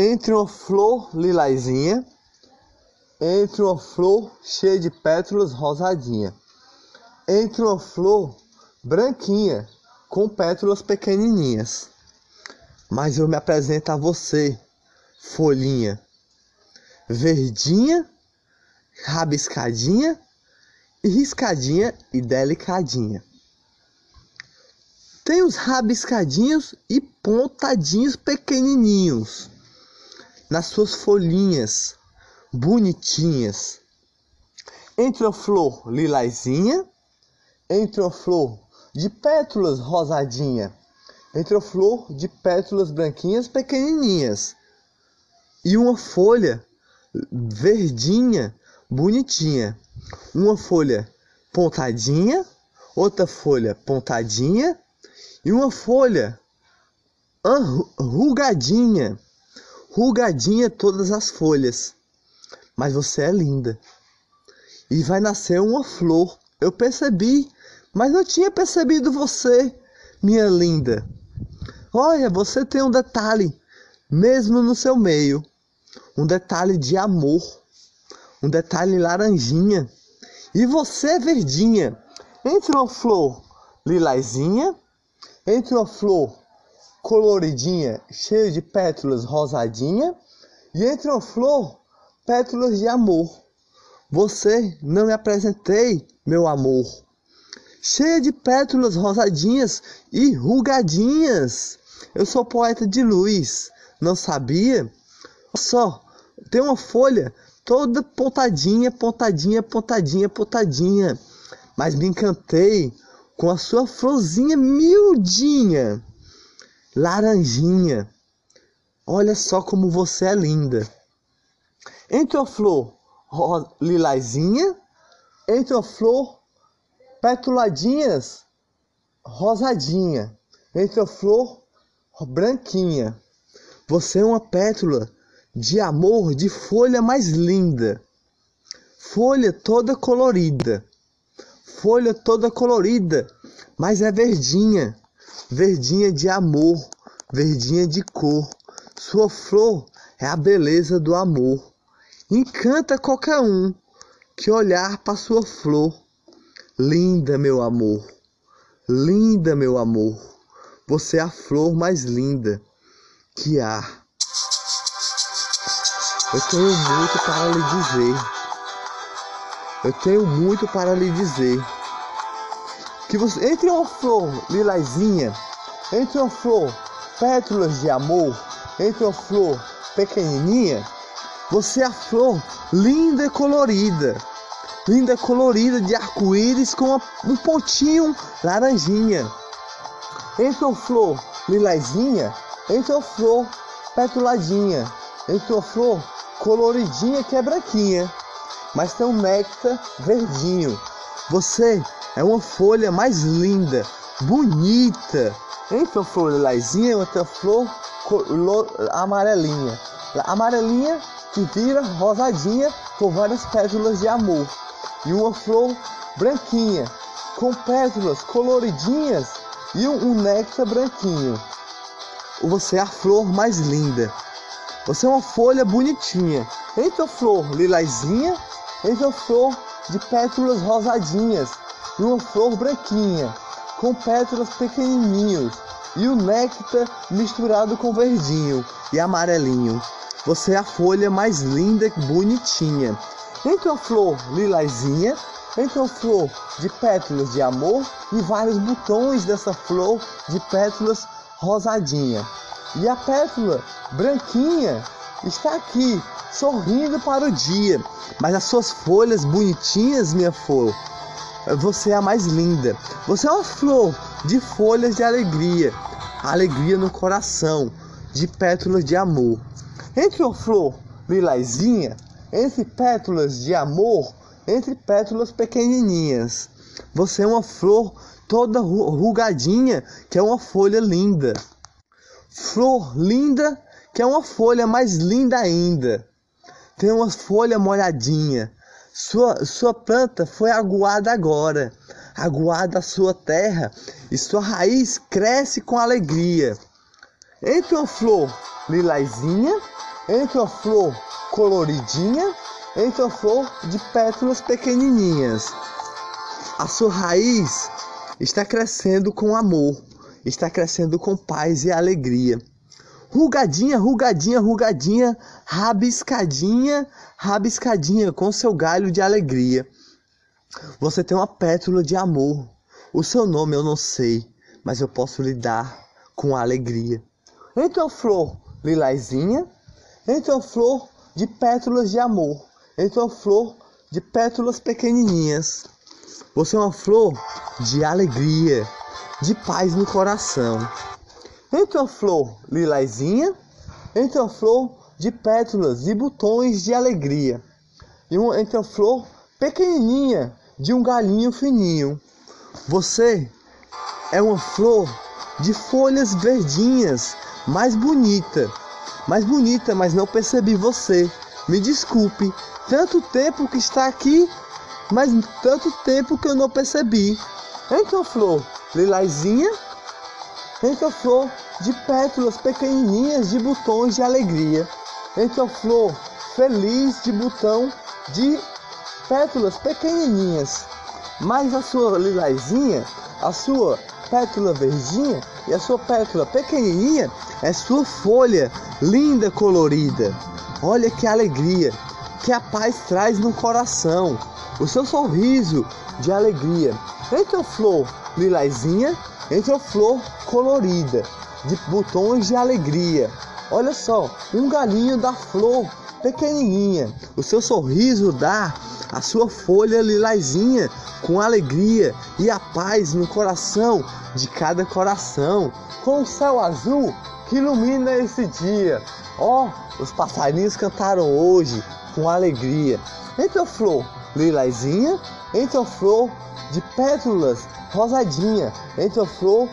entre uma flor lilazinha, entre uma flor cheia de pétalas rosadinha, entre uma flor branquinha com pétalas pequenininhas. Mas eu me apresento a você, folhinha verdinha, rabiscadinha riscadinha e delicadinha. Tem os rabiscadinhos e pontadinhos pequenininhos nas suas folhinhas bonitinhas. Entre a flor lilazinha, entre a flor de pétalas rosadinha, entre a flor de pétalas branquinhas pequenininhas e uma folha verdinha, bonitinha. Uma folha pontadinha, outra folha pontadinha e uma folha rugadinha. Rugadinha todas as folhas. Mas você é linda. E vai nascer uma flor. Eu percebi, mas não tinha percebido você, minha linda. Olha, você tem um detalhe, mesmo no seu meio um detalhe de amor, um detalhe laranjinha. E você, verdinha, entre uma flor lilazinha, entre uma flor coloridinha, cheia de pétalas rosadinha, e entre uma flor, pétalas de amor. Você não me apresentei, meu amor. Cheia de pétalas rosadinhas e rugadinhas. Eu sou poeta de luz, não sabia? Só tem uma folha toda pontadinha, pontadinha, pontadinha, pontadinha. Mas me encantei com a sua florzinha miudinha, laranjinha. Olha só como você é linda. Entre a flor lilazinha, entre a flor petuladinhas rosadinha, entre a flor branquinha. Você é uma pétula de amor de folha mais linda, folha toda colorida, folha toda colorida, mas é verdinha, verdinha de amor, verdinha de cor. Sua flor é a beleza do amor. Encanta qualquer um que olhar para sua flor. Linda, meu amor, linda, meu amor, você é a flor mais linda que há. Eu tenho muito para lhe dizer. Eu tenho muito para lhe dizer. Que você, entre uma flor lilazinha, entre uma flor pétalas de amor, entre uma flor pequenininha, você é a flor linda e colorida. Linda e colorida de arco-íris com um pontinho laranjinha. Entre uma flor lilazinha, entre uma flor petuladinha, entre uma flor coloridinha que é branquinha, mas tem um néctar verdinho. Você é uma folha mais linda, bonita. Entre a flor lilazinha e outra flor amarelinha. Amarelinha que vira rosadinha com várias pétalas de amor. E uma flor branquinha com pétalas coloridinhas e um, um néctar branquinho. Você é a flor mais linda. Você é uma folha bonitinha. Entre a flor lilazinha, entre a flor de pétalas rosadinhas e uma flor branquinha, com pétalas pequenininhos e o néctar misturado com verdinho e amarelinho. Você é a folha mais linda e bonitinha. Entre a flor lilazinha, entre a flor de pétalas de amor e vários botões dessa flor de pétalas rosadinha. E a pétala branquinha está aqui, sorrindo para o dia. Mas as suas folhas bonitinhas, minha flor, você é a mais linda. Você é uma flor de folhas de alegria, alegria no coração, de pétalas de amor. Entre uma flor lilazinha, entre pétalas de amor, entre pétalas pequenininhas. Você é uma flor toda rugadinha, que é uma folha linda flor linda, que é uma folha mais linda ainda. Tem uma folha molhadinha. Sua, sua planta foi aguada agora. Aguada a sua terra e sua raiz cresce com alegria. Entre uma flor lilazinha, entre uma flor coloridinha, entre uma flor de pétalas pequenininhas. A sua raiz está crescendo com amor, está crescendo com paz e alegria. Rugadinha, rugadinha, rugadinha, rabiscadinha, rabiscadinha com seu galho de alegria. Você tem uma pétala de amor. O seu nome eu não sei, mas eu posso lhe dar com alegria. Uma flor lilazinha, uma flor de pétalas de amor, uma flor de pétalas pequenininhas. Você é uma flor de alegria, de paz no coração. Entre uma flor lilazinha, entre uma flor de pétalas e botões de alegria. E uma, entre uma flor pequenininha de um galinho fininho. Você é uma flor de folhas verdinhas, mais bonita, mais bonita, mas não percebi você. Me desculpe, tanto tempo que está aqui, mas tanto tempo que eu não percebi. Então, flor lilazinha, flor de pétalas pequenininhas de botões de alegria. Então, flor feliz de botão de pétalas pequenininhas. Mas a sua lilazinha, a sua pétala verdinha e a sua pétala pequenininha é sua folha linda colorida. Olha que alegria, que a paz traz no coração. O seu sorriso de alegria. Entre a flor lilazinha, entre a flor colorida, de botões de alegria. Olha só, um galinho da flor pequenininha. O seu sorriso dá a sua folha lilazinha com alegria e a paz no coração de cada coração, com o céu azul que ilumina esse dia. Ó, oh, os passarinhos cantaram hoje com alegria. Entre a flor lilazinha, a flor de pétalas rosadinha, entre a flor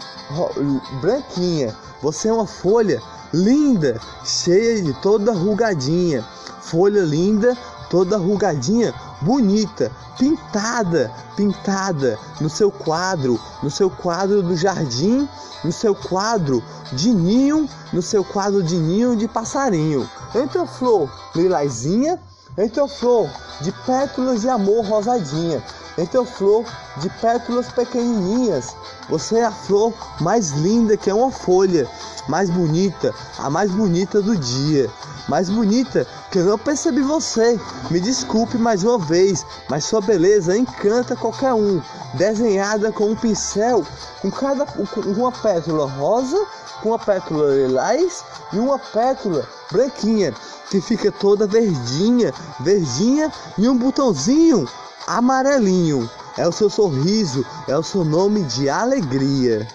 branquinha. Você é uma folha linda, cheia de toda rugadinha. Folha linda, toda rugadinha, bonita, pintada, pintada no seu quadro, no seu quadro do jardim, no seu quadro de ninho, no seu quadro de ninho de passarinho. Entre a flor lilazinha, entre a flor de pétalas de amor rosadinha, entre a flor de pétalas pequenininhas. Você é a flor mais linda que é uma folha, mais bonita, a mais bonita do dia mais bonita que eu não percebi você. Me desculpe mais uma vez, mas sua beleza encanta qualquer um. Desenhada com um pincel, com cada com uma pétala rosa, com uma pétala lilás e uma pétala branquinha, que fica toda verdinha, verdinha e um botãozinho amarelinho. É o seu sorriso, é o seu nome de alegria.